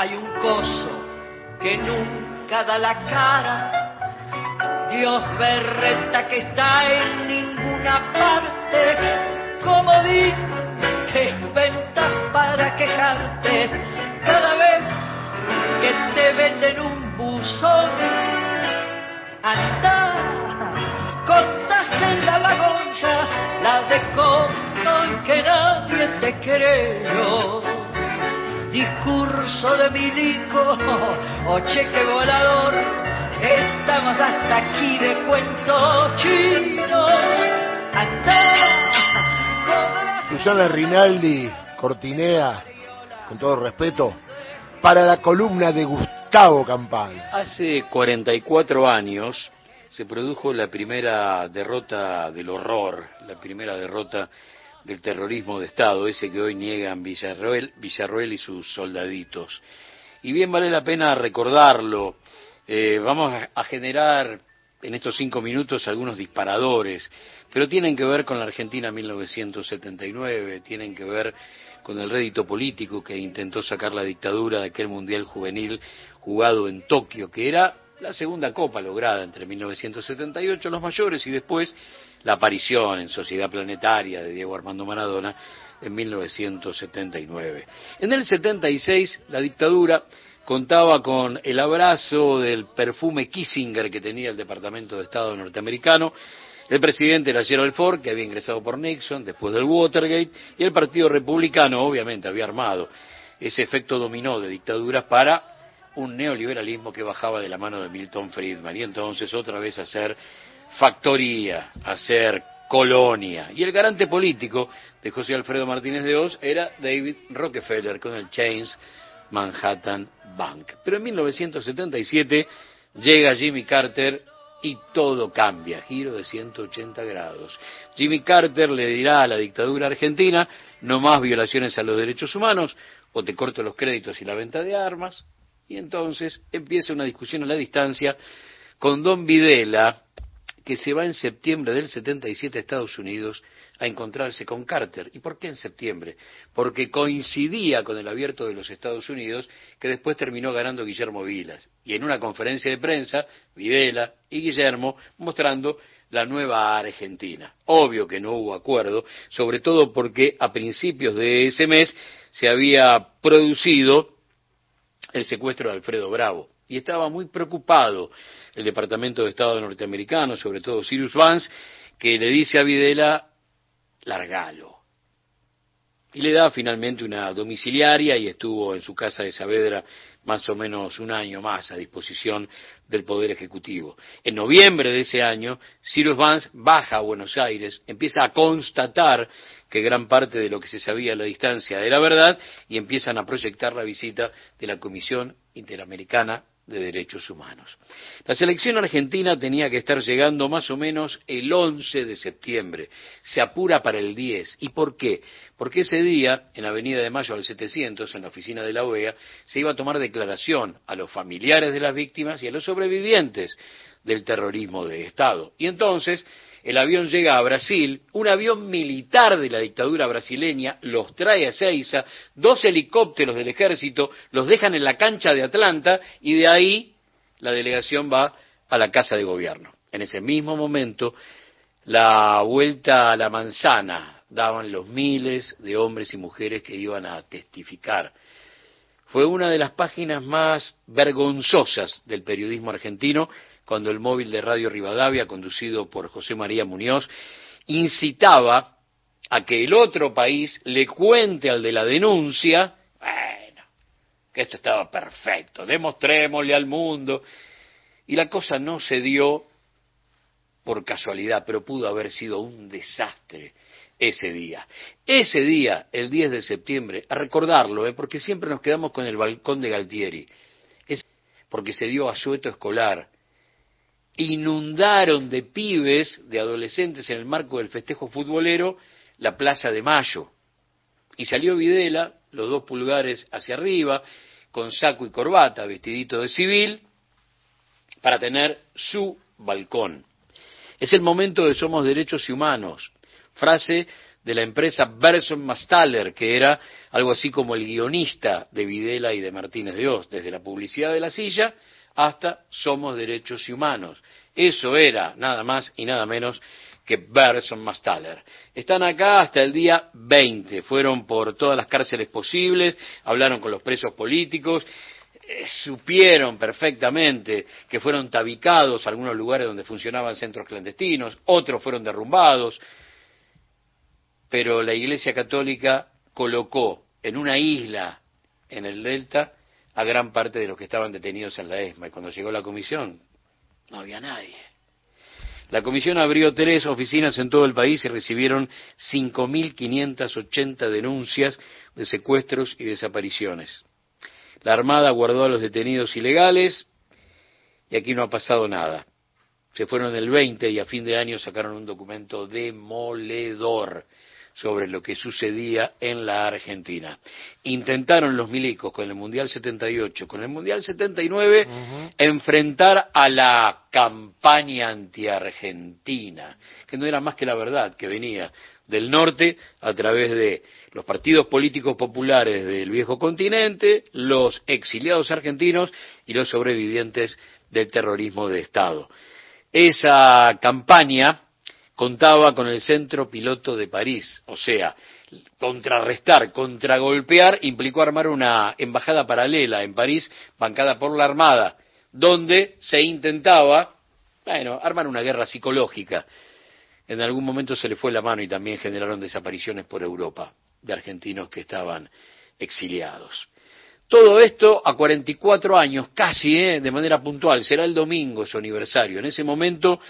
hay un coso que nunca da la cara. Dios berreta que está en ninguna parte, como di que inventas para quejarte cada vez que te venden un buzón. Anda, contas en la vagoncha la de cómo que nadie te creyó discurso de milico o cheque volador. Estamos hasta aquí de cuentos chinos. Susana Rinaldi, Cortinea, con todo respeto, para la columna de Gustavo Campana. Hace 44 años se produjo la primera derrota del horror, la primera derrota del terrorismo de Estado, ese que hoy niegan Villarroel, Villarroel y sus soldaditos. Y bien vale la pena recordarlo. Eh, vamos a generar en estos cinco minutos algunos disparadores, pero tienen que ver con la Argentina 1979, tienen que ver con el rédito político que intentó sacar la dictadura de aquel Mundial Juvenil jugado en Tokio, que era la segunda copa lograda entre 1978 los mayores y después la aparición en Sociedad Planetaria de Diego Armando Maradona en 1979. En el 76 la dictadura contaba con el abrazo del perfume Kissinger que tenía el Departamento de Estado norteamericano, el presidente era Gerald Ford, que había ingresado por Nixon después del Watergate, y el Partido Republicano obviamente había armado ese efecto dominó de dictaduras para un neoliberalismo que bajaba de la mano de Milton Friedman y entonces otra vez hacer factoría, hacer colonia. Y el garante político de José Alfredo Martínez de Oz era David Rockefeller con el Chains Manhattan Bank. Pero en 1977 llega Jimmy Carter y todo cambia, giro de 180 grados. Jimmy Carter le dirá a la dictadura argentina, no más violaciones a los derechos humanos, o te corto los créditos y la venta de armas, y entonces empieza una discusión a la distancia con Don Videla, que se va en septiembre del 77 a Estados Unidos a encontrarse con Carter. ¿Y por qué en septiembre? Porque coincidía con el abierto de los Estados Unidos, que después terminó ganando Guillermo Vilas. Y en una conferencia de prensa, Videla y Guillermo mostrando la nueva Argentina. Obvio que no hubo acuerdo, sobre todo porque a principios de ese mes se había producido el secuestro de Alfredo Bravo. Y estaba muy preocupado el Departamento de Estado norteamericano, sobre todo Cyrus Vance, que le dice a Videla, largalo. Y le da finalmente una domiciliaria y estuvo en su casa de Saavedra más o menos un año más a disposición del Poder Ejecutivo. En noviembre de ese año, Cyrus Vance baja a Buenos Aires, empieza a constatar que gran parte de lo que se sabía a la distancia era verdad y empiezan a proyectar la visita de la Comisión Interamericana de Derechos Humanos. La selección argentina tenía que estar llegando más o menos el 11 de septiembre. Se apura para el 10. ¿Y por qué? Porque ese día, en Avenida de Mayo al 700, en la oficina de la OEA, se iba a tomar declaración a los familiares de las víctimas y a los sobrevivientes del terrorismo de Estado. Y entonces, el avión llega a Brasil, un avión militar de la dictadura brasileña los trae a Ceiza, dos helicópteros del ejército los dejan en la cancha de Atlanta y de ahí la delegación va a la casa de gobierno. En ese mismo momento, la vuelta a la manzana daban los miles de hombres y mujeres que iban a testificar. Fue una de las páginas más vergonzosas del periodismo argentino cuando el móvil de Radio Rivadavia, conducido por José María Muñoz, incitaba a que el otro país le cuente al de la denuncia, bueno, que esto estaba perfecto, demostrémosle al mundo. Y la cosa no se dio por casualidad, pero pudo haber sido un desastre ese día. Ese día, el 10 de septiembre, a recordarlo, ¿eh? porque siempre nos quedamos con el balcón de Galtieri, es porque se dio asueto escolar, inundaron de pibes, de adolescentes en el marco del festejo futbolero, la Plaza de Mayo. Y salió Videla, los dos pulgares hacia arriba, con saco y corbata, vestidito de civil, para tener su balcón. Es el momento de Somos Derechos y Humanos, frase de la empresa Berson Mastaller, que era algo así como el guionista de Videla y de Martínez de Oz, desde la publicidad de la silla hasta Somos Derechos Humanos. Eso era nada más y nada menos que Berson Mastaller. Están acá hasta el día 20, fueron por todas las cárceles posibles, hablaron con los presos políticos, eh, supieron perfectamente que fueron tabicados algunos lugares donde funcionaban centros clandestinos, otros fueron derrumbados, pero la Iglesia Católica colocó en una isla en el Delta a gran parte de los que estaban detenidos en la ESMA. Y cuando llegó la comisión, no había nadie. La comisión abrió tres oficinas en todo el país y recibieron 5.580 denuncias de secuestros y desapariciones. La Armada guardó a los detenidos ilegales y aquí no ha pasado nada. Se fueron el 20 y a fin de año sacaron un documento demoledor sobre lo que sucedía en la Argentina. Intentaron los milicos con el Mundial 78, con el Mundial 79, enfrentar a la campaña anti-argentina, que no era más que la verdad, que venía del norte a través de los partidos políticos populares del viejo continente, los exiliados argentinos y los sobrevivientes del terrorismo de Estado. Esa campaña contaba con el centro piloto de París, o sea, contrarrestar, contragolpear implicó armar una embajada paralela en París, bancada por la Armada, donde se intentaba, bueno, armar una guerra psicológica. En algún momento se le fue la mano y también generaron desapariciones por Europa de argentinos que estaban exiliados. Todo esto a 44 años, casi ¿eh? de manera puntual, será el domingo su aniversario. En ese momento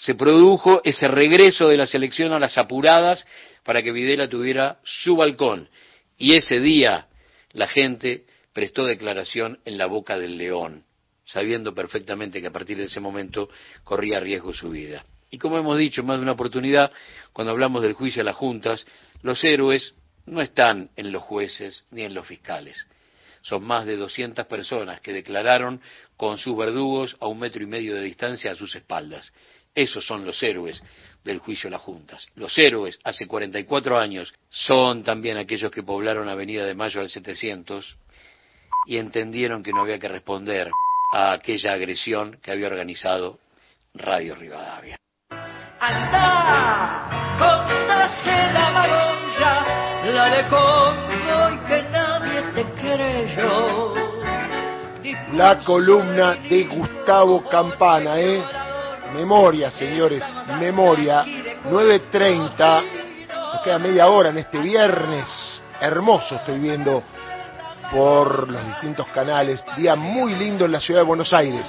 se produjo ese regreso de la selección a las apuradas para que Videla tuviera su balcón. Y ese día la gente prestó declaración en la boca del león, sabiendo perfectamente que a partir de ese momento corría riesgo su vida. Y como hemos dicho más de una oportunidad, cuando hablamos del juicio a las juntas, los héroes no están en los jueces ni en los fiscales. Son más de 200 personas que declararon con sus verdugos a un metro y medio de distancia a sus espaldas. Esos son los héroes del juicio a las juntas. Los héroes, hace 44 años, son también aquellos que poblaron Avenida de Mayo del 700 y entendieron que no había que responder a aquella agresión que había organizado Radio Rivadavia. la de que nadie te creyó. La columna de Gustavo Campana, ¿eh? Memoria, señores, memoria. 9.30, nos queda media hora en este viernes. Hermoso estoy viendo por los distintos canales. Día muy lindo en la ciudad de Buenos Aires.